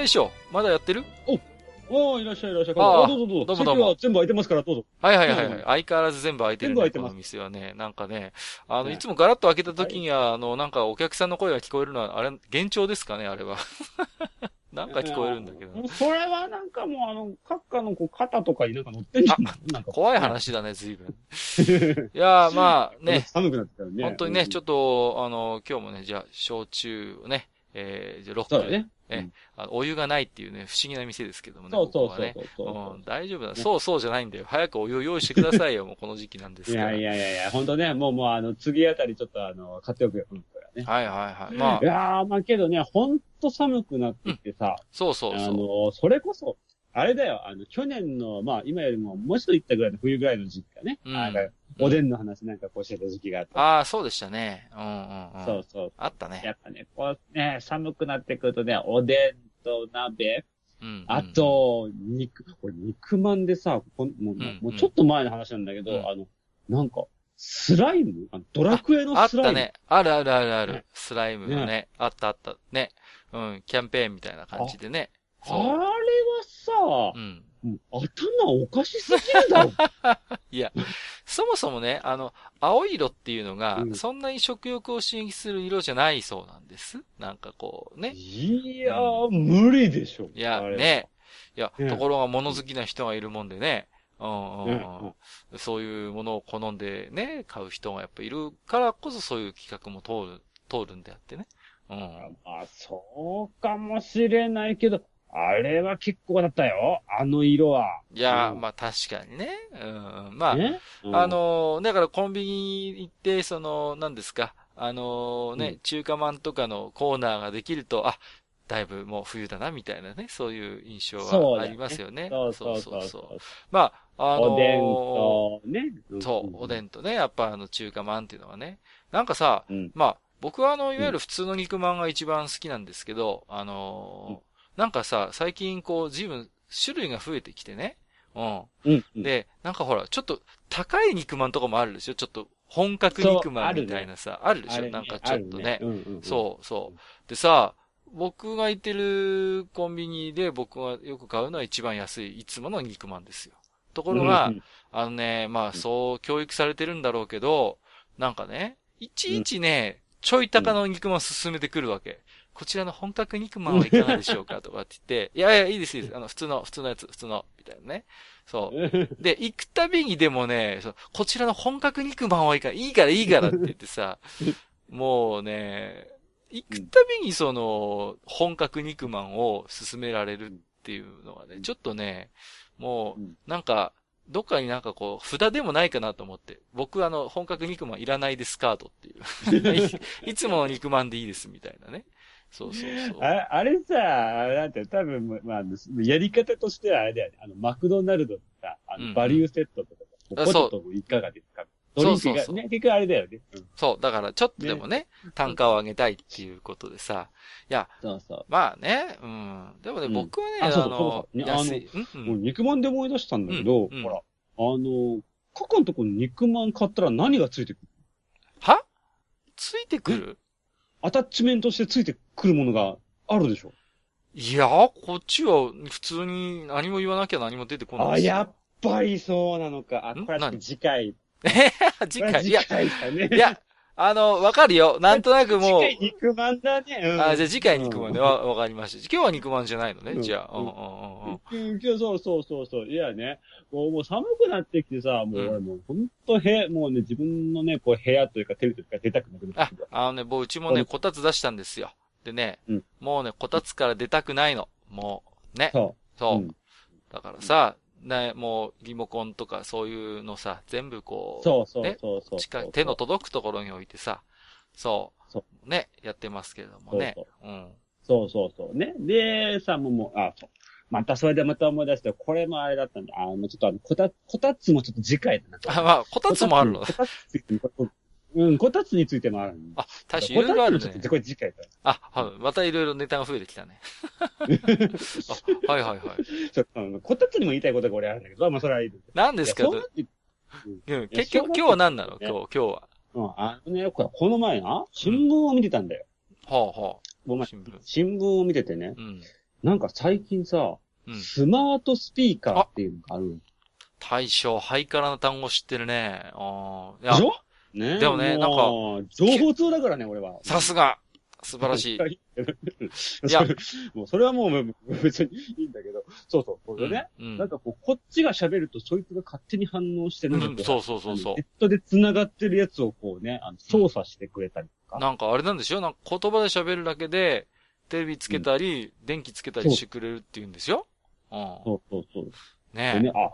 よい大将、まだやってる？おー、いらっしゃいいらっしゃい。あどうぞどうぞ。どうもどうも席は全部空いてますから、どうぞ。はいはいはい、はいうん相変わらず全部開いてるんで、こ全部開いてますの店はね。なんかね、あの、ねいつもガラッと開けた時には、あの、なんかお客さんの声が聞こえるのは、あれ、幻聴ですかね、あれは。なんか聞こえるんだけど。うんそれはなんかもう、あの、閣下のこう肩とかになんか乗ってんじゃんか。怖い話だね、随分。いやー、まあね、寒くなってきたらね。本当にね、ちょっっと、あの、今日もね、じゃあ、焼酎をね、えー、じゃあ、ロックそうだね。えうんお湯がないっていうね、不思議な店ですけどもね。そうそうそう大丈夫だ。そうそうじゃないんだよ。早くお湯を用意してくださいよ、もうこの時期なんですいから。やいやいやいや、本当ね、もうもうあの、次あたりちょっとあの、買っておくよ。うん、ね。はいはいはい。まあい、やー、まあけどね、ほんと寒くなってきてさ、そうそうそう。あの、それこそ、あれだよ、あの、去年の、まあ今よりももうちょっと行ったぐらいの冬ぐらいの時期かね。うんあのおでんの話なんかこうしてた時期があって。ああ、そうでしたね。うんうんうん。そうそう。あったね。やっぱね、こうね、寒くなってくるとね、おでんと鍋、うんうんうんあ、と、肉、これ肉まんでさ、こんもううんもうちょっと前の話なんだけど、うんあの、なんか、スライム？ドラクエのあっスライム？たね。あるあるあるあるね。スライムのね。あったあった。ね。うん。キャンペーンみたいな感じでね。あれはさう、ん。頭おかしすぎるだろ。いや、そもそもね、あの、青色っていうのがう、んそんなに食欲を刺激する色じゃないそうなんです。なんかこうね。いやー、無理でしょ。いや、ね。いや、ねところが物好きな人がいるもんでね。うんうんううんんそういうものを好んでね、買う人がやっぱいるからこそそういう企画も通る、通るんであってね。うん。あ、そうかもしれないけど、あれは結構だったよ。あの色は。いや、うんまあ確かにね。うん。まあ、ね、うんあ、の、だからコンビニ行って、その、何ですか、あのね、うん中華まんとかのコーナーができると、あ、だいぶもう冬だな、みたいなね、そういう印象はありますよね。そうそうそうそう。まあ、あのおでんと、ね。そう、おでん。んとね、やっぱあの中華まんっていうのはね。なんかさ、うん。まあ、僕はあの、いわゆる普通の肉まんが一番好きなんですけど、あのーなんかさ、最近こう、随分種類が増えてきてね。うん。うん。うん、で、なんかほら、ちょっと高い肉まんとかもあるでしょ？ちょっと本格肉まんみたいなさ、あるでしょ、ねなんかちょっとね。あるうんうんうんそうそう。でさ、僕が行ってるコンビニで僕がよく買うのは一番安い、いつもの肉まんですよ。ところが、うんうんあのね、まあそう教育されてるんだろうけど、なんかね、いちいちね、ちょい高の肉まん進めてくるわけ。こちらの本格肉まんはいかがでしょうかとかって言って、いやいや、いいです、いいです。あの、普通の、普通のやつ、普通の、みたいなね。そう。で、行くたびにでもね、そうこちらの本格肉まんはいいから、いいからいいからって言ってさ、もうね、行くたびにその、本格肉まんを勧められるっていうのはね、ちょっとね、もううん、なんか、どっかになんかこう、札でもないかなと思って。僕あの、本格肉まんいらないですカードっていう。いいつもの肉まんでいいですみたいなね。そうそうそう。ああれさ、だって多分、まあ、やり方としてはあれだよね。あの、マクドナルドとか、あうんの、バリューセットとか、あポテトもいかがですか？ドリンクそうそうそうがね、結局あれだよね。うんそう。だからちょっとでもね、単価を上げたいっていうことでさ。いや、そうそう。まあね、うん。でもね、うん僕はね、あの安い。うんもう肉まんで思い出したんだけど、うんうんほら、あの、カカのとこに肉まん買ったら何がついてくるは？ついてくる？アタッチメントしてついてくるものがあるでしょ？いや、こっちは普通に何も言わなきゃ何も出てこないあ、やっぱりそうなのか。あ、んこれは何次回。次これは回。いや。いや、あの、わかるよ。なんとなくもう。次回肉まんだね。うん。あ、じゃあ次回肉まんで。わ、わかりました。今日は肉まんじゃないのね、うん。じゃあ。ううんんうん。うん。うん。うん、いやそうそうそうそう。いやね、こうもう寒くなってきてさ、もううん。俺もうほん。と部屋、もうね、自分のね、こう部屋というかテレビというか出たくなくなっあてきて、あのね、僕、うちもね、こたつ出したん。ですよ。でねうん、もうね、こたつから出たくないの。もう、ね。そそうう。ん。だからさ、ね、もう、リモコンとかそういうのさ、全部こう、そうそうね？そうそう。近い手の届くところに置いてさ、そう、そね、やってますけれどもね。そううん。そうそうそう。ね？で、さ、もう、もう、あ、そう。またそれでまた思い出して、これもあれだったんだ。あの、ちょっとあの、こた、こたつもちょっと次回だな。あ、まあ、こたつもあるのこ。たつうん、こたつについてもある。あ、大将いろいろあるねこ。これ次回だ。あ、はい。またいろいろネタが増えてきたね。あはいはいはい。ちょっとこたつにも言いたいことが俺あるんだけど、まあそれはいいです。何ですか？いやそうなってうん結局今日は何なの？今日、今日は。うん、あのね、この前な、新聞を見てたんだよ。はあはごめん新聞新聞を見ててねあ。、うん。なんか最近さ、うん。スマートスピーカーっていうのがあるん大将、ハイカラな単語知ってるね。ああ。でし、ょ？ね。でもねなんかか、情報通だからね、俺は。さすが。素晴らしい。い いや。や、もうそれはもう別にいいんだけど、そうそう、これね、うん。なんかこう、こっちが喋ると、そいつが勝手に反応して、なんかこうん、そうそうそうそう。ネットで繋がってるやつをこうね、あの操作してくれたりとか。なんかあれなんでしょ？なんか言葉で喋るだけで、テレビつけたり、電気つけたりしてくれるって言うんですよ。うん。そう。そう。そう。でねね、あ、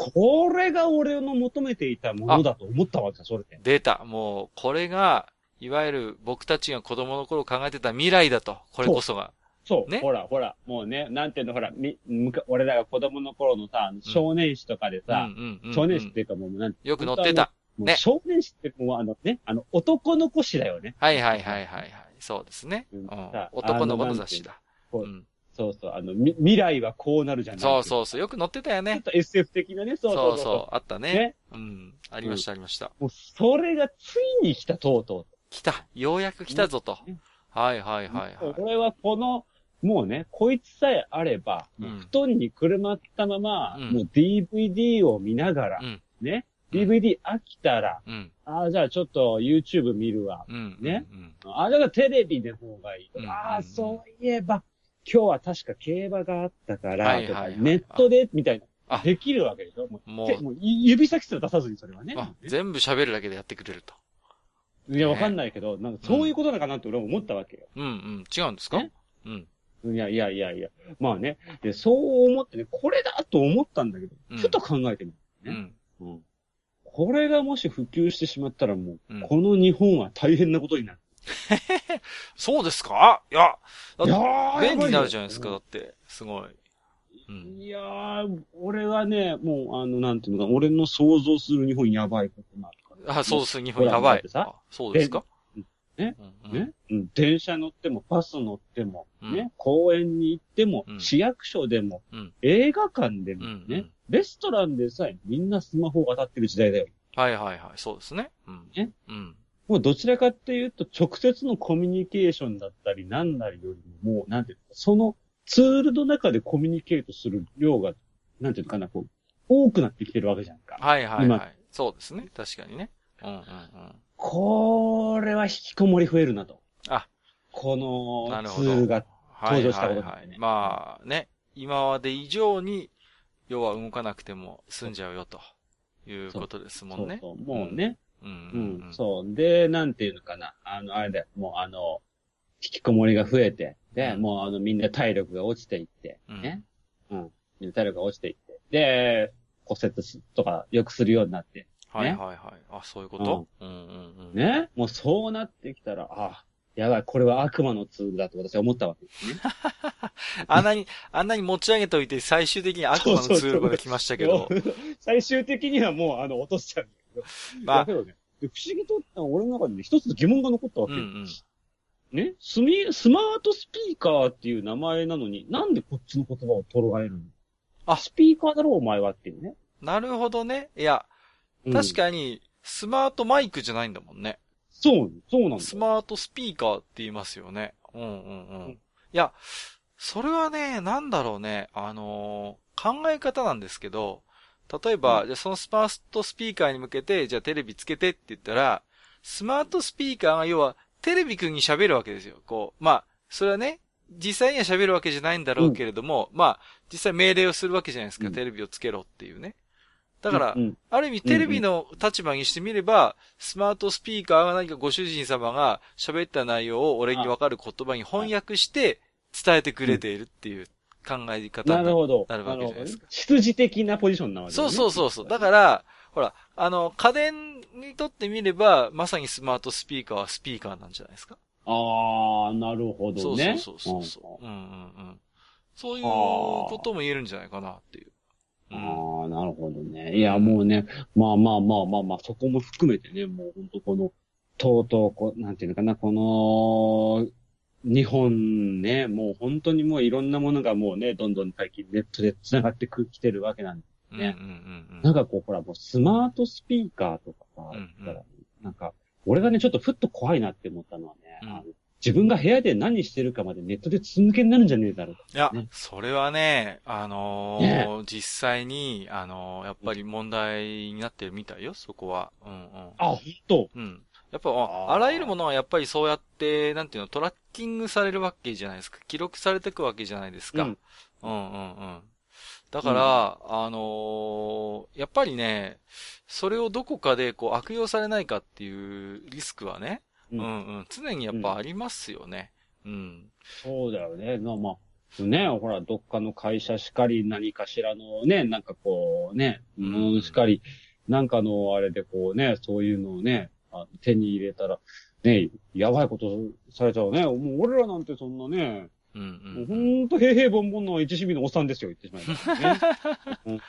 これが俺の求めていたものだと思ったわけだ、それで。出た。もう、これが、いわゆる僕たちが子供の頃考えてた未来だと。これこそが。そう、ね？ほら、ほら、もうね、なんていうの、ほら、み、むか、俺らが子供の頃のさ、少年誌とかでさ、少年誌っていうかもう、なんよく載ってた。ね少年誌ってもうあのね、あの、男の子誌だよね。はいはいはいはいはい。そうですね。ううん。男の子の雑誌だ。うん。そうそう、あの、み未来はこうなるじゃないそうそうそう。よく載ってたよね。ちょっと SF 的なね、そうそそううそう。そう。あったねね。うん。ありましたありました。もう、それがついに来た、とうと来た。ようやく来たぞとね。はいはいう。はいはい。俺はこの、もうね、こいつさえあれば、うん布団にくるまったまま、うんもう DVD を見ながら、うんね、うん DVD 飽きたら、うん。ああ、じゃあちょっと YouTube 見るわ。うん。ねうん。ああ、じゃあテレビの方がいい。うんああ、うんそういえば、今日は確か競馬があったから、はいはいはいネットで、みたいな。あできるわけでしょ？もうもう手もう指先すら出さずにそれはね。あ、全部喋るだけでやってくれると。いや、わかんないけど、なんかそういうことなのかなって俺は思ったわけよ。うんうん。違うんですか？ね？うん。いやいやいやいや。まあね。で、そう思ってね、これだと思ったんだけど、うんふと考えてみる。ねうん。うん。これがもし普及してしまったらもう、うんこの日本は大変なことになる。そうですか？いや、いやー便利になるじゃないですか、だって。すごい。うん。いやー、俺はね、もう、あの、なんていうのか、俺の想像する日本やばいことになるから。あ、そうです、日本やばい。そうですか？ね？うんうん。ね、うん、電車乗っても、バス乗っても、うん。ね、公園に行っても、うん。市役所でも、うん。映画館でも、うんね、うん。レストランでさえみんなスマホが当たってる時代だよ。はいはいはい、そうですね。うん。ね？うん。もうどちらかっていうと、直接のコミュニケーションだったり、なんなりよりも、もう、なんていうのそのツールの中でコミュニケートする量が、なんていうのかな、こう、多くなってきてるわけじゃんか。はいはいは今い。そうですね。確かにね。うんうんうん。これは引きこもり増えるなと。あ、このツールが。はい登場したはいはいことによってね。まあね、今まで以上に、要は動かなくても済んじゃうよということですもんね。そうそう、もうね。うん。ううんん、そう。で、なんていうのかな。あの、あれだよ。もうあの、引きこもりが増えて、で、うんもうあの、みんな体力が落ちていって、うんね。うん。みんな体力が落ちていって。で、骨折とかよくするようになって。はいはいはい。あ、そういうこと？うんうんうん。ね。もうそうなってきたら、あ、やばい、これは悪魔のツールだと私は思ったわけですね。あんなに、あんなに持ち上げといて最終的に悪魔のツールまで来ましたけど。最終的にはもう、あの、落としちゃうど。まあだけどね、で不思議と、俺の中でね、一つ疑問が残ったわけよ。うんうん。ね？スミ、スマートスピーカーっていう名前なのに、なんでこっちの言葉を捉えるの？あスピーカーだろ、お前はっていうね。なるほどね。いや、うん確かに、スマートマイクじゃないんだもんね。そう、そうなんだよ。スマートスピーカーって言いますよね。うんうんうん。いや、それはね、なんだろうね。あのー考え方なんですけど、例えば、うんじゃあそのスマートスピーカーに向けて、じゃあテレビつけてって言ったら、スマートスピーカーが要は、テレビくんに喋るわけですよ。こう、まあ、それはね、実際には喋るわけじゃないんだろうけれども、まあ、実際命令をするわけじゃないですか。うんテレビをつけろっていうね。だから、うん、ある意味テレビの立場にしてみれば、スマートスピーカーが何かご主人様が喋った内容を俺にわかる言葉に翻訳して伝えてくれているっていう考え方になるわけじゃないですか出自的なポジションなわけねそうそうそうそう。だから、ほら、あの、家電にとってみれば、まさにスマートスピーカーはスピーカーなんじゃないですか。ああ、なるほどね。そうそうそうそう。うんうんうん。そういうことも言えるんじゃないかなっていう。うんうんああ、なるほどね。いや、もうね、まあまあまあまあまあ、そこも含めてね、もう本当この、とうとう、こう、なんていうのかな、この、日本ね、もう本当にもういろんなものがもうね、どんどん最近ネットで繋がってくきてるわけなんで、ねうんうんうんなんかこう、ほら、もうスマートスピーカーとかさ、なんか、俺がね、ちょっとふっと怖いなって思ったのはね、うんあの自分が部屋で何してるかまでネットで続けになるんじゃねえだろう。いや、ねそれはね、あのー実際に、あのーやっぱり問題になってるみたいよ、そこは。うんうん。あ、ほんと。うん。やっぱ、あらゆるものはやっぱりそうやって、なんていうの、トラッキングされるわけじゃないですか。記録されていくわけじゃないですか。うんうんうんうん。だから、あのーやっぱりね、それをどこかでこう悪用されないかっていうリスクはね、ううんんうん、常にやっぱありますよね。うん。そうだよね。まあまあ、ね、ほら、どっかの会社しかり、何かしらのね、なんかこうね、うんものしかり、なんかのあれでこうね、そういうのをね、あ手に入れたら、ね、やばいことされちゃうね。もう俺らなんてそんなね、うんもううんほうん。んと平々凡々の一市民のおっさんですよ、言ってしまいますね。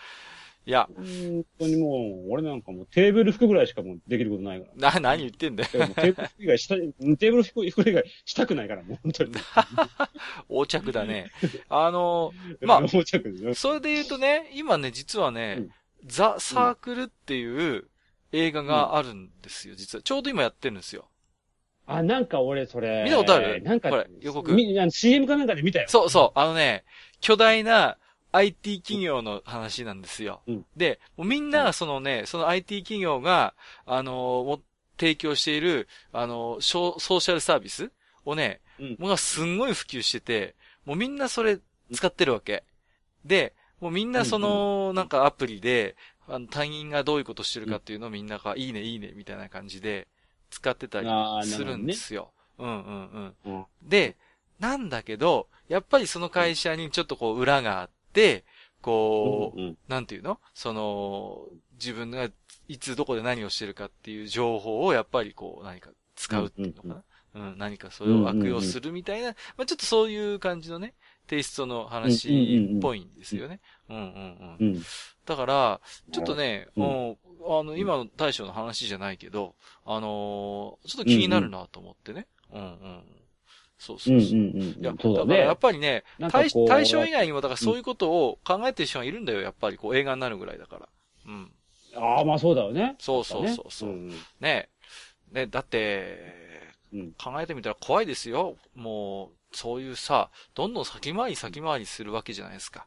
いや、本当にもう、俺なんかもうテーブル服ぐらいしかもうできることないから。な、何言ってんだよ。テーブル服以外した、テーブル服服以外したくないから、もう本当に。横着だね。あのまあもうちょっとねそれで言うとね、今ね、実はね、うんザ・サークルっていう映画があるんですよ、実は。ちょうど今やってるんですよ。あ、なんか俺それ。見たことある？なんか、これ予告みあの CM かなんかで見たよ。そうそう、あのね、巨大な IT 企業の話なんですよ。うんで、もうみんな、そのね、その IT 企業が、あのも提供している、あのソーシャルサービスをね、うんもうがすんごい普及してて、もうみんなそれ使ってるわけ。で、もうみんなその、なんかアプリで、あの、他人がどういうことしてるかっていうのをみんなが、いいね、いいね、みたいな感じで使ってたりするんですよ。うんうんうん。うんで、なんだけど、やっぱりその会社にちょっとこう裏があって、こう、うんなんていうの？その、自分がいつどこで何をしてるかっていう情報をやっぱりこう何か使うっていうのかな？うん、何かそれを悪用するみたいな、まあちょっとそういう感じのね、テイストの話っぽいんですよね。うんうんうん。うん。だから、ちょっとね、ううん、あの、今の大将の話じゃないけど、あのーちょっと気になるなと思ってね。うんうん。そううんそうそう。うんうん。いや、だだからやっね。ぱりね、対なんかこう対象以外にも、だからそういうことを考えてる人がいるんだよ、やっぱり、こう映画になるぐらいだから。うん。ああ、まあそうだよね。そうそうそうそう。んねね、だって、うん考えてみたら怖いですよ。もう、そういうさ、どんどん先回り先回りするわけじゃないですか。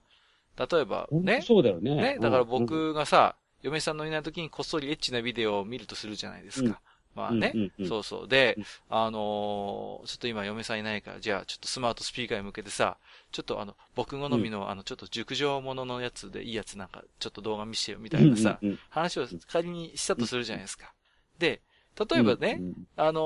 例えば、ね、そうだよね。ね、だからうん、僕がさ、嫁さんのいない時にこっそりエッチなビデオを見るとするじゃないですか。まあね、うんうんうんそうそう。でうん、あのーちょっと今嫁さんいないから、じゃあちょっとスマートスピーカーに向けてさ、ちょっとあの、僕好みの、あの、ちょっと熟女もののやつでいいやつなんか、ちょっと動画見してよみたいなさ、うんうん話を仮にしたとするじゃないですか。で、例えばね、うんあの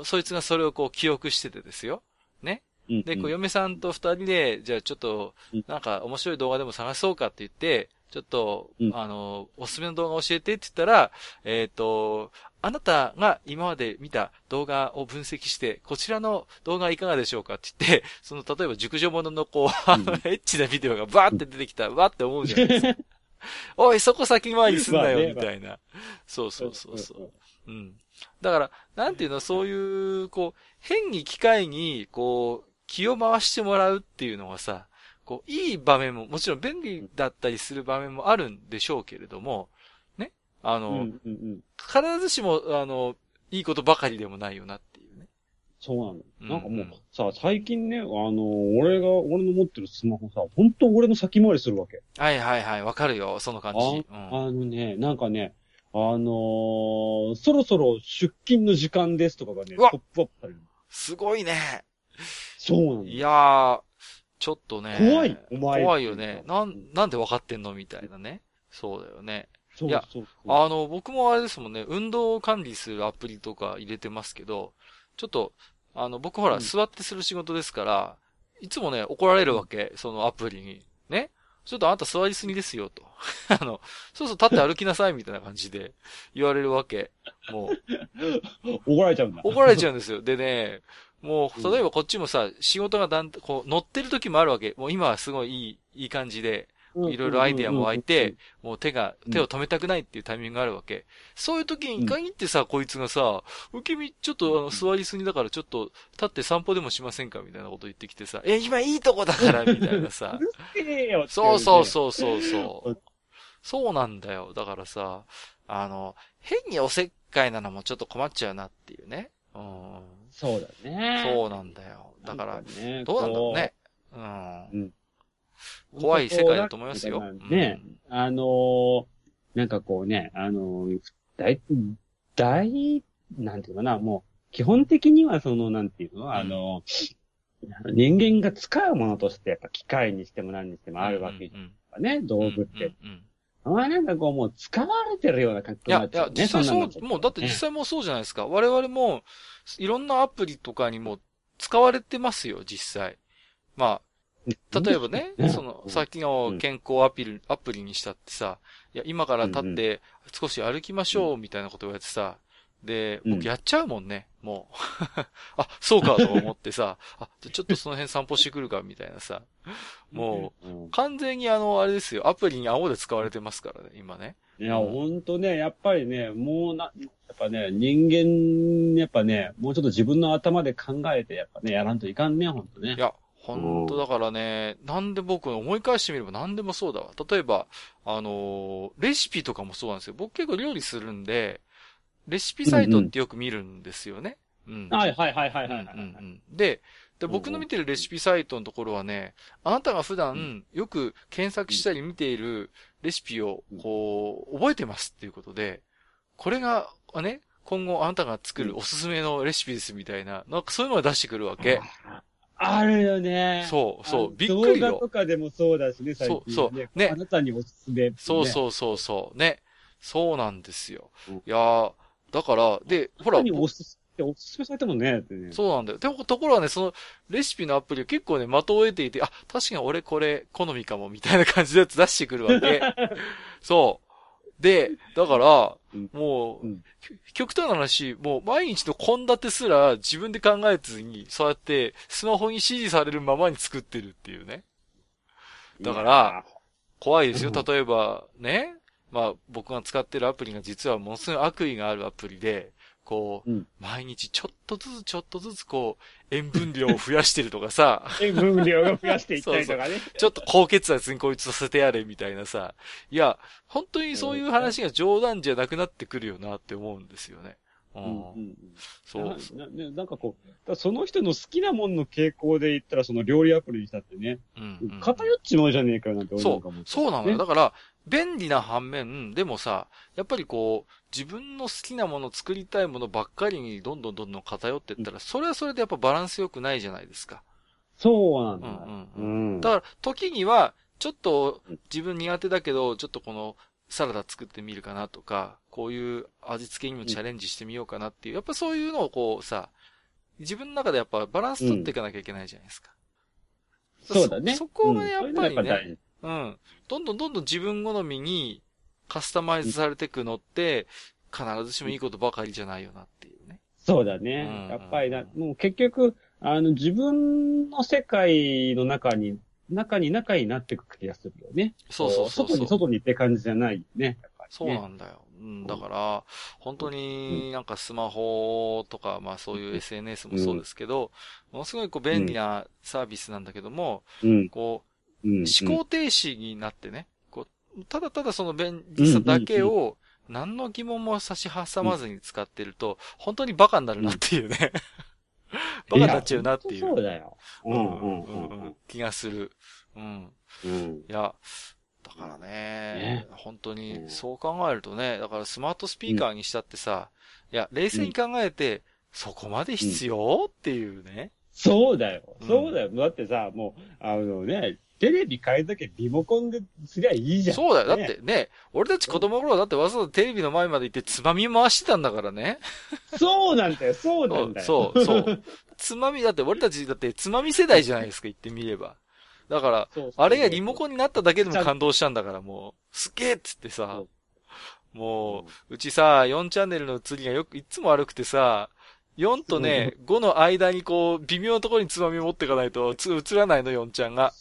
ーそいつがそれをこう記憶しててですよ。ね？うんで、こう、嫁さんと二人で、じゃあちょっとうん、なんか面白い動画でも探そうかって言って、ちょっと、うんあの、おすすめの動画教えてって言ったら、えっ、と、あなたが今まで見た動画を分析して、こちらの動画はいかがでしょうかって言って、その、例えば熟女もののこう、あの、エッチなビデオがバーって出てきたら、わーって思うじゃないですか。おい、そこ先回りすんなよ、みたいな。そうそうそうそう。うん。だから、なんていうの、そういう、こう、変に機会に、こう、気を回してもらうっていうのがさ、こう、いい場面も、もちろん便利だったりする場面もあるんでしょうけれども、ね。あの、うんうんうん。必ずしも、あの、いいことばかりでもないよなっていうね。そうなの。うんなんかもう、さ、最近ね、あの、俺が、俺の持ってるスマホさ、本当俺の先回りするわけ。はいはいはい、わかるよ、その感じ。うん。あのね、なんかね、あのーそろそろ出勤の時間ですとかがね、ポップアップされる。すごいね。そうなの。いやー、ちょっとね。怖いお前怖いよね。なん、なんでわかってんのみたいなね。そうだよね。そういやそうそう。あの、僕もあれですもんね、運動を管理するアプリとか入れてますけど、ちょっと、あの、僕ほら、うん座ってする仕事ですから、いつもね、怒られるわけ、そのアプリに。ね。ちょっとあなた座りすぎですよ、と。あの、そうそう立って歩きなさい、みたいな感じで言われるわけ。もう、怒られちゃうんだ。怒られちゃうんですよ。でね、もう、例えばこっちもさ、仕事がだん、こう、乗ってる時もあるわけ。もう今はすごいいい、いい感じで、いろいろアイディアも湧いて、もう手が、手を止めたくないっていうタイミングがあるわけ。そういう時に限ってさ、こいつがさ、受け身、ちょっとあの、座りすぎだからちょっと、立って散歩でもしませんか？みたいなこと言ってきてさ、え、今いいとこだからみたいなさ。そうそうそうそうそう。そうなんだよ。だからさ、あの、変におせっかいなのもちょっと困っちゃうなっていうね。うん。そうだね。そうなんだよ。だから、ね、どうなんだろうね。うん。うん怖い世界だと思いますよ。ね、あのー、なんかこうね、あのー、大、大、なんていうかな、もう、基本的にはその、なんていうの、あのー、人間が使うものとして、やっぱ機械にしても何にしてもあるわけじゃんね、道具って。あまなんかこうもう使われてるような感じになっちゃう、ね。いや、いや、実際そう、もうだって実際もそうじゃないですか。我々も、いろんなアプリとかにも使われてますよ、実際。まあ、例えばね、その、さっきの健康アピル、アプリにしたってさ、いや、今から立って少し歩きましょうみたいなことをやってさ、で、僕やっちゃうもんね、もう。あ、そうかと思ってさ、あ、じゃちょっとその辺散歩してくるかみたいなさ、もう、完全にあの、あれですよ、アプリに青で使われてますからね、今ね。いや、ほんとね、やっぱりね、もうな、やっぱね、人間、やっぱね、もうちょっと自分の頭で考えて、やっぱね、やらんといかんね、ほんとね。いや、本当だからね、なんで僕思い返してみれば何でもそうだわ。例えば、あのー、レシピとかもそうなんですよ。僕結構料理するんで、レシピサイトってよく見るんですよね。うん、うん、はいはいはいはいはい、はいうんうん。で、で、僕の見てるレシピサイトのところはね、あなたが普段よく検索したり見ているレシピをこう、覚えてますっていうことで、これがね、今後あなたが作るおすすめのレシピですみたいな、なんかそういうのが出してくるわけ。あるよね。そう、そう、びっくりよ。動画とかでもそうだしね、最近、ね。そう、そう。ね。あなたにおすすめ、ね、そうそうそうそう。ね。そうなんですよ。うん、いやー、だから、で、ほら。におすすめ、おすすめされてもね、ね。そうなんだよ。でも、ところはね、その、レシピのアプリを結構ね、的を得ていて、あ、確かに俺これ、好みかも、みたいな感じのやつ出してくるわけ。そう。で、だから、もう、極端な話、もう毎日の献立すら自分で考えずに、そうやってスマホに指示されるままに作ってるっていうね。だから、怖いですよ。例えば、ね。まあ、僕が使ってるアプリが実はものすごい悪意があるアプリで、こう、うん、毎日ちょっとずつちょっとずつこう、塩分量を増やしてるとかさ。塩分量を増やしていったりとかねそうそう。ちょっと高血圧にこいつさせてやれみたいなさ。いや、本当にそういう話が冗談じゃなくなってくるよなって思うんですよね。うん。うん、そうなな。なんかこう、その人の好きなもんの傾向で言ったら、その料理アプリにしたってね、うん、うん、偏っちまうじゃねえかよなんて思うかも、ね、そう、そうなのよ。だから、便利な反面、でもさ、やっぱりこう、自分の好きなもの、作りたいものばっかりにどんどんどんどん偏っていったら、それはそれでやっぱバランス良くないじゃないですか。そうなんだ。うんうん、うん。だから、時には、ちょっと自分苦手だけど、ちょっとこのサラダ作ってみるかなとか、こういう味付けにもチャレンジしてみようかなっていう、やっぱそういうのをこうさ、自分の中でやっぱバランス取っていかなきゃいけないじゃないですか。うん、そうだね。そこがやっぱりね、うん。どんどんどんどん自分好みにカスタマイズされていくのって、必ずしもいいことばかりじゃないよなっていうね。そうだね。うん、やっぱりな、もう結局、あの、自分の世界の中に、中に中になっていく気がするよね。そうそうそう外に外にって感じじゃないね。ねそうなんだよ。うん、だから、本当になんかスマホとか、まあそういう SNS もそうですけど、ものすごいこう便利なサービスなんだけども、こう、思考停止になってね、こう、ただただその便利さだけを、何の疑問も差し挟まずに使ってると、本当にバカになるなっていうね。バカになっちゃうなっていう。そうだよ。うんうんうん。気がする。うん。うん。いや、だからね、ね本当にそう考えるとね、だからスマートスピーカーにしたってさ、いや、冷静に考えて、そこまで必要？っていうね。そうだよ。うんそうだよ。だってさ、もう、あのね、テレビ変えとけリモコンですりゃいいじゃん。そうだよ。だっねてね、俺たち子供の頃だってわざわざテレビの前まで行ってつまみ回してたんだからね。そうなんだよ、そうなんだよ。そう、そう。つまみ、だって俺たちだってつまみ世代じゃないですか、言ってみれば。だから、そうそうあれがリモコンになっただけでも感動したんだから、もう、すっげえっつってさもう、うちさ、4チャンネルの映りがよく、いつも悪くてさ、4とね、5の間にこう、微妙なところにつまみ持っていかないと、つ、映らないの、4ちゃんが。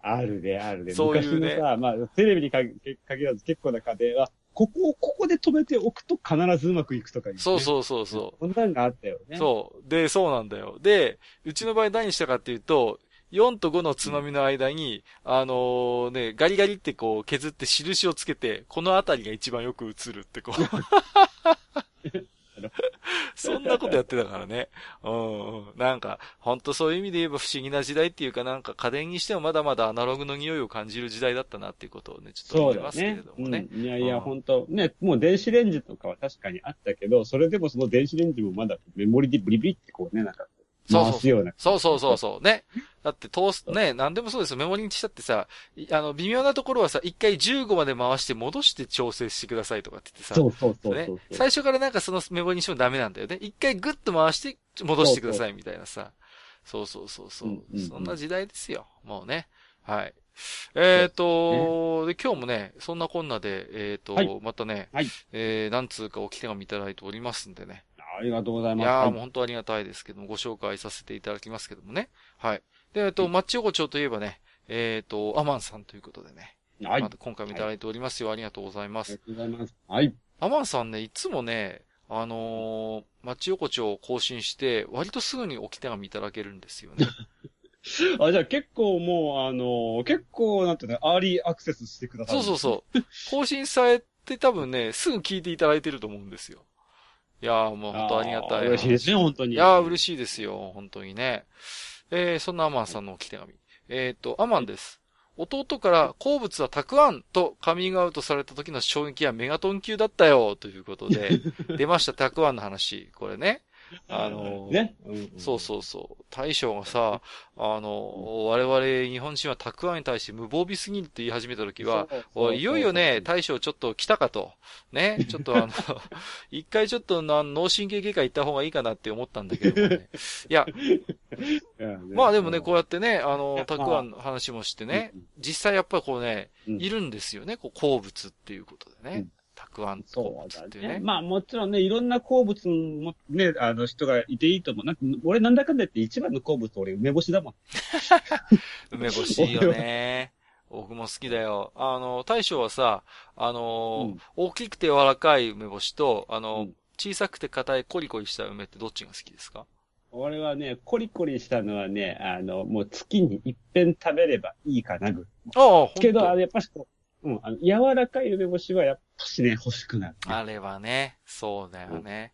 あるで、あるで。そういうね昔のさ、まあ、テレビに限限らず結構な家庭は、ここをここで止めておくと必ずうまくいくとかいう、ね。そうそうそうそう。こんなんがあったよね。そう。で、そうなんだよ。で、うちの場合何したかっていうと、4と5のつまみの間に、あのーね、ガリガリってこう削って印をつけて、この辺りが一番よく映るってこう。そんなことやってたからね。うんうん。なんか、ほんとそういう意味で言えば不思議な時代っていうかなんか家電にしてもまだまだアナログの匂いを感じる時代だったなっていうことをね、ちょっと思いますけれねど。もね。うん、いやいや、うんほんと、ね、もう電子レンジとかは確かにあったけど、それでもその電子レンジもまだメモリでブリブリってこうね、なんか、回すような。そうそうそうそう。ね。だってトースト、ね、なんでもそうですよ。メモリにしたってさ、いあの、微妙なところはさ、一回15まで回して戻して調整してくださいとかって言ってさ、そうそうそうね。最初からなんかそのメモリにしてもダメなんだよね。一回グッと回して戻してくださいみたいなさ。そうそうそうそう、うんうんうんそんな時代ですよ。もうね。はい。えっ、と、で、今日もね、そんなこんなで、えっ、と、はいまたね、はいえー、何通かお手紙いただいておりますんでね。ありがとうございます。いやー、本当ありがたいですけども、ご紹介させていただきますけどもね。はい。で、えっと、マッチ横丁といえばね、えっと、アマンさんということでね。はい。あまた今回もいただいておりますよ。ありがとうございます。りがとうございます。はい。アマンさんね、いつもね、あのー、マッチ横丁を更新して、割とすぐに置き手紙いただけるんですよね。あ、じゃあ結構もう、あのー結構、なんていうの、アーリーアクセスしてくださる。そうそうそう。更新されて多分ね、すぐ聞いていただいてると思うんですよ。いやーもう本当ありがたい。嬉しいですね、本当に。いやー、嬉しいですよ。本当にね。えー、そんなアマンさんの置き手紙。えっ、と、アマンです。弟から好物はたくあんとカミングアウトされた時の衝撃はメガトン級だったよということで、出ましたたくあんの話。これね。あのーね。そうそうそう。大将がさ、あの、我々日本人はたくあんに対して無防備すぎるって言い始めた時は、おいいよいよね、大将ちょっと来たかと。ね、ちょっとあの、一回ちょっとな脳神経外科行った方がいいかなって思ったんだけどもね。いや、まあでもね、こうやってね、あのたくあんの話もしてね、実際やっぱりこうね、うんいるんですよね、こう、好物っていうことでねうん。たくあん好そう物だっていうね。。ねまあもちろんね、いろんな好物もね、あの人がいていいと思う。なんか俺なんだかんだ言って一番の好物俺梅干しだもん。梅干しいいよね。僕も好きだよ。あの、大将はさ、あの、うん大きくて柔らかい梅干しと、あの、うん小さくて硬いコリコリした梅ってどっちが好きですか？俺はね、コリコリしたのはね、あの、もう月に一遍食べればいいかなぐ。ああ、ほんとけど、あのやっぱしこう、うん、あの、柔らかい梅干しはやっぱしね、欲しくなる、あれはね、そうだよね。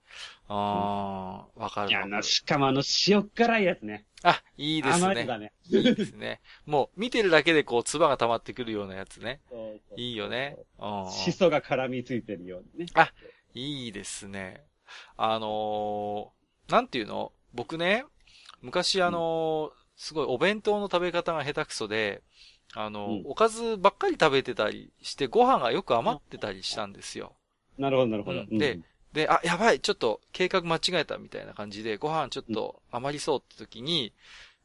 ああ、わかいや、あの。しかもあの、塩辛いやつね。あ、いいですね。甘いね。いいですね。もう、見てるだけでこう、唾が溜まってくるようなやつね。そうそういいよね。うんしそが絡みついてるようにね。いいですね。あのーなんていうの？僕ね、昔あのーすごいお弁当の食べ方が下手くそで、あのーうんおかずばっかり食べてたりして、ご飯がよく余ってたりしたんですよ。なるほど、なるほど。うんでで、あ、やばい、ちょっと計画間違えたみたいな感じで、ご飯ちょっと余りそうって時に、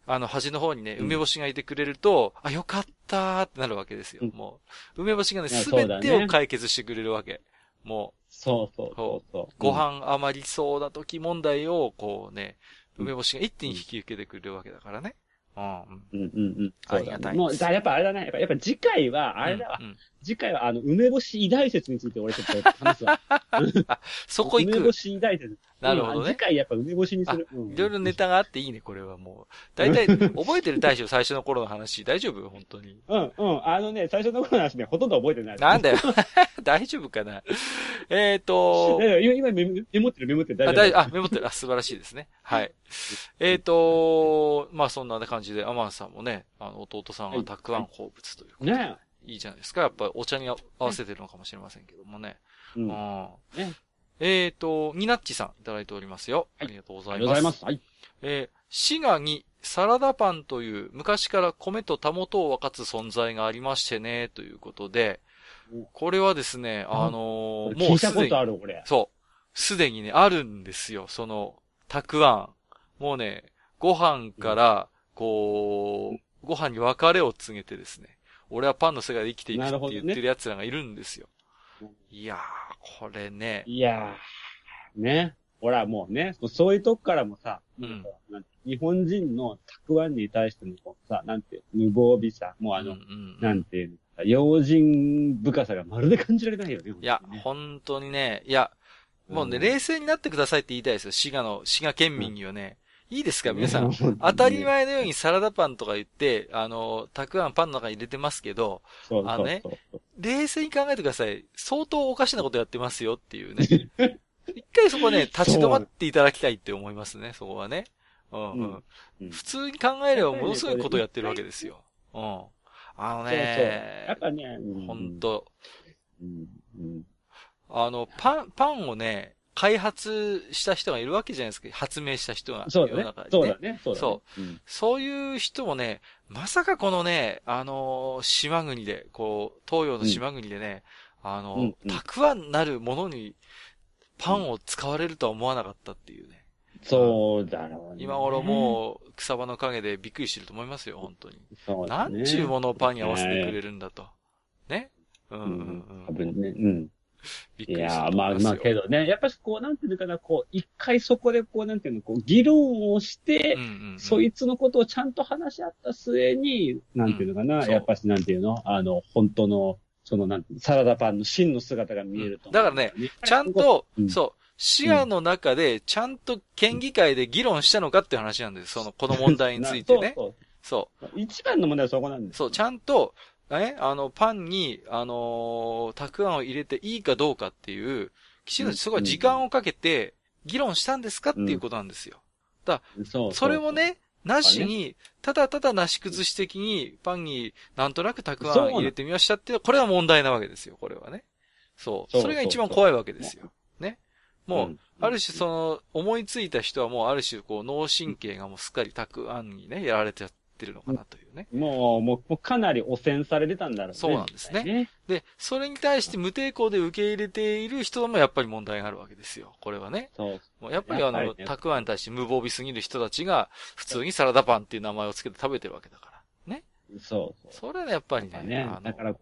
あの、端の方にね、うん梅干しがいてくれると、あ、よかったーってなるわけですよ。うんもう、梅干しがね、すべてを解決してくれるわけ。もう、そうそうそうそう。ご飯余りそうな時問題を、こうね、梅干しが一手に引き受けてくれるわけだからね。うん。うんうんうん。ありがたいもう、だやっぱあれだね。やっぱ、やっぱ次回は、あれだわ。うんうん次回は、あの、梅干し偉大説について俺ちょっと話すわ。そこ行梅干く。し偉大説。なるほどねうん次。回やっぱ梅干しにする。うんいろいろネタがあっていいね、これはもう。大体、覚えてる大将最初の頃の話、大丈夫？本当に。うん、うん。あのね、最初の頃の話ね、ほとんど覚えてない。なんだよ。大丈夫かな？えっと今、今メモってる、メモってる、あ、大丈夫。大あ、メモってる。あ、素晴らしいですね。はい。えっと、まあそんな感じで、アマンさんもね、あの、弟さんがたくあん好物ということで。ねいいじゃないですか。やっぱりお茶に合わせてるのかもしれませんけどもね。うん。えっ、と、ニナッチさんいただいておりますよ。はいありがとうござあいます。りがとうございます。はい。えー、滋賀にサラダパンという昔から米とたもとを分かつ存在がありましてね、ということでお、これはですね、ああのー聞もうすでにいたこと、ある、俺。そう、すでにね、あるんですよ、その、たくあん。もうね、ご飯から、こう、ご飯に別れを告げてですね、俺はパンの世界で生きていくって言ってる奴らがいるんですようん。いやー、これね、いやー、ね。ほら、もうね、そういうとこからもさ、うん日本人のたくあんに対してのこうさ、なんていう、無防備さ、もうあの、うんうんなんていう用心深さがまるで感じられないよね。いや本当にね、本当にね、いや、もうね、うん冷静になってくださいって言いたいですよ。滋賀の、滋賀県民にはね。いいですか皆さん。当たり前のようにサラダパンとか言って、あの、たくあんパンの中に入れてますけど、あのね冷静に考えてください。相当おかしなことやってますよっていうね。一回そこね、立ち止まっていただきたいって思いますね、そこはね。うんうん。うんうん普通に考えればものすごいことやってるわけですよ。うん。あのそうそう。やねっ、ぱね、うんほんと、うんうんあの、パン、パンをね、開発した人がいるわけじゃないですか。発明した人が。そうだねそうだね。そうだね。そうん。そういう人もね、まさかこのね、あのー島国で、こう、東洋の島国でね、あのーうんうんたくあんなるものに、パンを使われるとは思わなかったっていうね。そうだろうね。今頃もう、草場の陰でびっくりしてると思いますよ、本当に。そうだね、なんちゅうものをパンに合わせてくれるんだと。ねうんううんんうん。多分ね。うん。いびっくりするやまあまあけどね、やっぱしこう、なんていうのかな、こう、一回そこでこう、なんていうの、こう、議論をして、うんうんうんそいつのことをちゃんと話し合った末に、なんていうのかな、うんやっぱしなんていうのあの、本当の、そのなんサラダパンの真の姿が見えると、うんだからね、ちゃん、と、うんそう、視野の中で、ちゃんと県議会で議論したのかっていう話なんです。その、この問題についてね。そうそそう一番の問題はそこなんでう。す。そう、ちゃんと、ね、あの、パンに、あのーたくあんを入れていいかどうかっていう、きちんとすごい時間をかけて、議論したんですかっていうことなんですよ。そうそれも、ね、なしに、ただただなし崩し的に、パンになんとなくたくあん入れてみましたっていう、これは問題なわけですよ、これはね。そう。それが一番怖いわけですよ。ね。もう、んある種その、思いついた人はもうある種こう脳神経がもうすっかりたくあんにね、やられてやってるのかなというね。もう、もう、かなり汚染されてたんだろうね。そうなんですねね。で、それに対して無抵抗で受け入れている人もやっぱり問題があるわけですよ。これはね。そう。もうやっぱりあの、ねたくあんに対して無防備すぎる人たちが、普通にサラダパンっていう名前をつけて食べてるわけだから。ね。そうそう。それはね、やっぱりね、ねだから考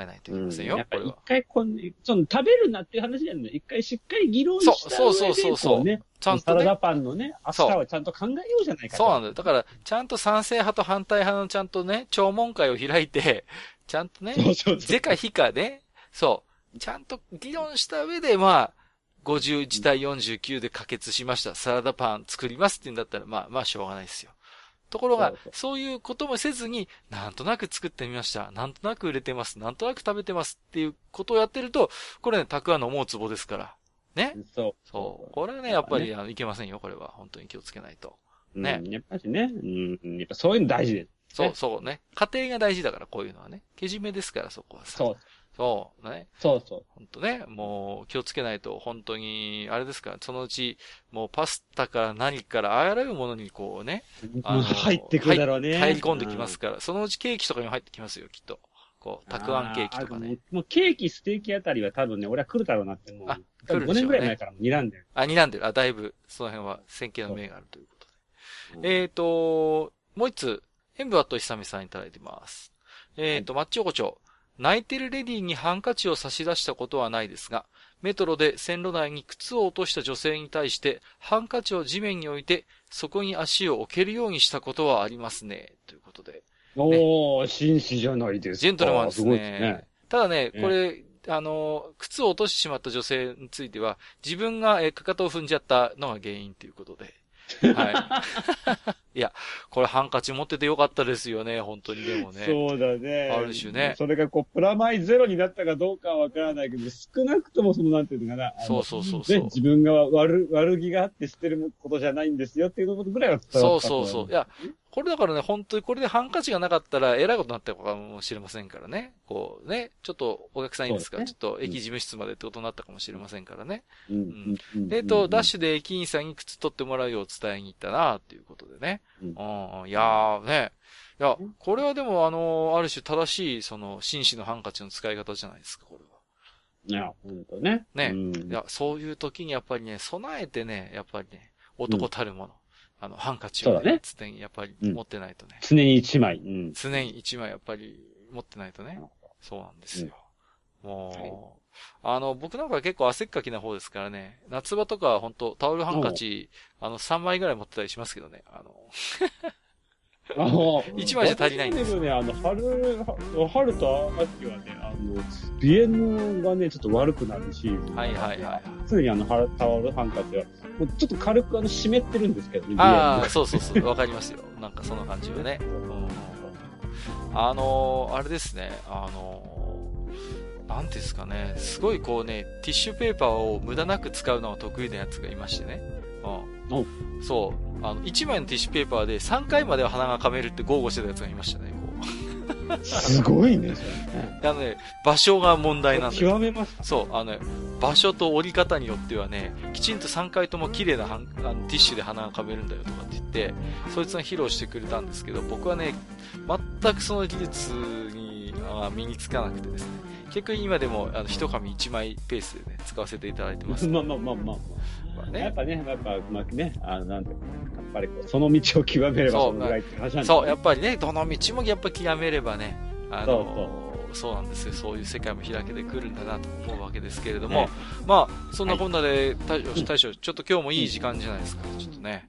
えないといけうんませんよ、やっぱり一。回こん、その食べるなっていう話じゃない一回しっかり議論したそうそうそうそうちゃんとねサラダパンのね、明日はちゃんと考えようじゃないかとそうなんだよ。だから、ちゃんと賛成派と反対派のちゃんとね、聴聞会を開いて、ちゃんとね、是か非かね、そう、ちゃんと議論した上で、まあ、51対49で可決しました。サラダパン作りますって言うんだったら、まあ、まあ、しょうがないですよ。ところがそういうこともせずに、なんとなく作ってみました。なんとなく売れてます。なんとなく食べてますっていうことをやってると、これね、たくあんの思うツボですから。ね？そう。そう。これはね、やっぱり、あのいけませんよ、これは。本当に気をつけないと。ねね。やっぱりね、うん、やっぱそういうの大事です。そうねそうね。家庭が大事だから、こういうのはね。けじめですから、そこはさ。そう。そう。ね。そうそう。ほんとね。もう、気をつけないと、本当に、あれですから、そのうち、もうパスタから何から、あらゆるものにこうね、あの入ってくるだろうね。入り込んできますから、そのうちケーキとかにも入ってきますよ、きっと。こう、たくあんケーキとかね。もうケーキ、ステーキあたりは多分ね、俺は来るだろうなって、もう、あ5来るでしょうね年ぐらい前からもう睨んでる。あ、睨んでる。あ、だいぶ、その辺は、先見の明があるということで。えーと、もう一つ、演舞はと久美さんいただいてます。えーと、マッチ横丁。泣いてるレディーにハンカチを差し出したことはないですが、メトロで線路内に靴を落とした女性に対して、ハンカチを地面に置いて、そこに足を置けるようにしたことはありますね。ということで。おー、紳士じゃないですか。ジェントルマンですね。すね。ただね、ねこれ、あの、靴を落としてしまった女性については、自分が、えーかかとを踏んじゃったのが原因ということで。はい。いや、これハンカチ持っててよかったですよね、本当にでもね。そうだね。ある種ねそれがこう、プラマイゼロになったかどうかはわからないけど、少なくともその、なんていうのかな。そうそうそうそうね自分が悪、悪気があって捨てることじゃないんですよっていうことぐらいは伝わったそうそうそう。いや、これだからね、本当にこれでハンカチがなかったら、えらいことになったかもしれませんからね。こうね、ちょっとお客さんいいですか、そうですちょっと駅事務室までってことになったかもしれませんからね。うんうんうんえっと、ダッシシュで駅員さんに靴取ってもらうよう伝えに行ったな、っていうことでね。うんうん、いやーね。いや、これはでもあの、ある種正しい、その、紳士のハンカチの使い方じゃないですか、これは。いや、ほんとね。ねうんいや、そういう時にやっぱりね、備えてね、やっぱりね、男たるもの。あの、ハンカチをねね、常にやっぱりうん持ってないとね。常に一枚。うん。常に一枚やっぱり持ってないとね。そうなんですよ。もう、あの、僕なんか結構汗っかきな方ですからね、夏場とかは本当タオルハンカチ、あの、3枚ぐらい持ってたりしますけどね。あの、あの 一枚じゃ足りないんです。私もね、あの、春、は春と秋はね、あの、鼻炎がね、ちょっと悪くなるし、はいはいはい。常にあの、はタオルハンカチは、もうちょっと軽くあの、湿ってるんですけどね、ああ、鼻そうそうそう、わかりますよ。なんかその感じはね。うん。あのーあれですね、あのーなんていうんですかね、すごいこうね、ティッシュペーパーを無駄なく使うのが得意なやつがいましてね。うん。そう。あの、1枚のティッシュペーパーで3回までは鼻が噛めるって豪語してたやつがいましたね、こう。すごいね、それね。あのね、場所が問題なんだよ。極めました。そう、あのね、場所と折り方によってはね、きちんと3回とも綺麗なあのティッシュで鼻がかめるんだよとかって言って、そいつが披露してくれたんですけど、僕はね、全くその技術にあ身につかなくてですね、結局今でもあの一紙1枚ペースでね、使わせていただいてます。まあまあまあまあ。まあね、やっぱね、やっぱ、まあね、あの、なんていうのやっぱりその道を極めればそうそのぐらいって話なんだそう、やっぱりね、どの道もやっぱ極めればね、あそうのそうなんですよ。そういう世界も開けてくるんだなと思うわけですけれども、ねまあ、そんなこんなで、大将、大将、ちょっと今日もいい時間じゃないですか。ちょっとね。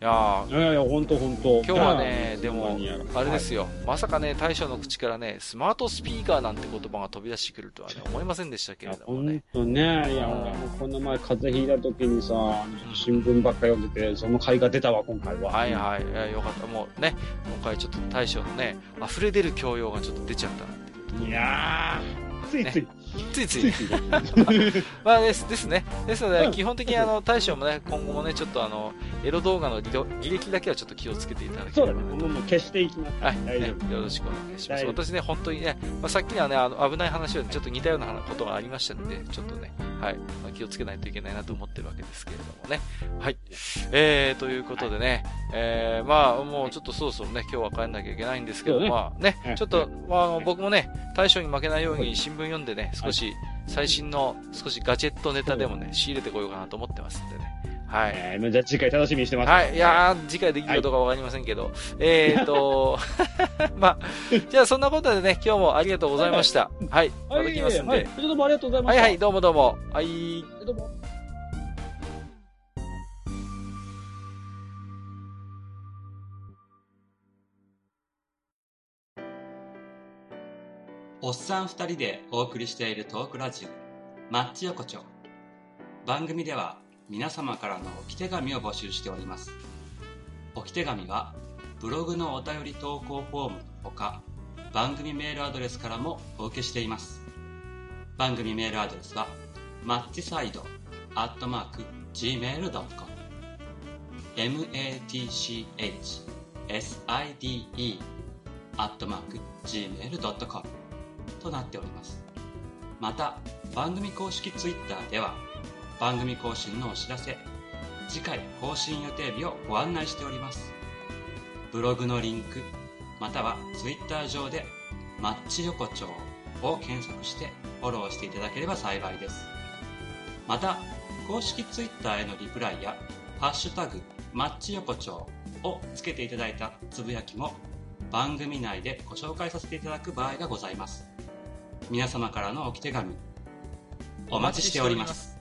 いやーいやいや、ほんとほんと。今日はね、でもあれですよ、まさかね、大将の口からね、スマートスピーカーなんて言葉が飛び出してくるとはね、思いませんでしたけれどもね。とね。いや、俺もこの前風邪ひいた時にさ、新聞ばっか読んでて、その回が出たわ、今回は。はいはい、いやよかった。もうね、今回ちょっと大将のね、溢れ出る教養がちょっと出ちゃったなっていやー、ついつい、ついついつい。まあですですね。ですので、うん基本的にあの、大将もね、今後もね、ちょっっとあの、エロ動画の履履歴だけはちょっと気をつけていただけ。ればなともうもう消していきます。はい、ねよろしくお願いします。私ね、本当にね、まあ、さっきのはね、あの、危ない話はちょっと似たようなことがありましたので、ちょっとね、はい、まあ、気をつけないといけないなと思ってるわけですけれどもね。はい。えー、ということでね、えー、まあ、もうちょっとそろそろね、今日は帰んなきゃいけないんですけど、まあねう、んちょっと、まあ、あの僕もね、大将に負けないように新聞読んでね、少し、最新の少しガジェットネタでもね、仕入れてこようかなと思ってますんでね。はい。えー、じゃあ次回楽しみにしてます。はい。いやー、次回できるかどうかわかりませんけど。えーと、まあ、じゃあそんなことでね、今日もありがとうございました。はい。まはい、た来ますんはいで。。どうもありがとうございました。はいはい、どうもどうも。はい。どうも。おっさん二人でお送りしているトークラジオ、マッチ横丁。番組では皆様からの置き手紙を募集しております。置き手紙はブログのお便り投稿フォームのほか、番組メールアドレスからもお受けしています。番組メールアドレスは、マッチサイドアットマーク gmail.com matchside アットマーク gmail.com となっておりますまた番組公式 Twitter では番組更新のお知らせ。次回更新予定日をご案内しております。ブログのリンクまたは Twitter 上で「マッチ横丁」を検索してフォローしていただければ幸いです。また公式 Twitter へのリプライや「ハッシュタグマッチ横丁」をつけていただいたつぶやきも番組内でご紹介させていただく場合がございます。皆様からの置き手紙お待ちしております。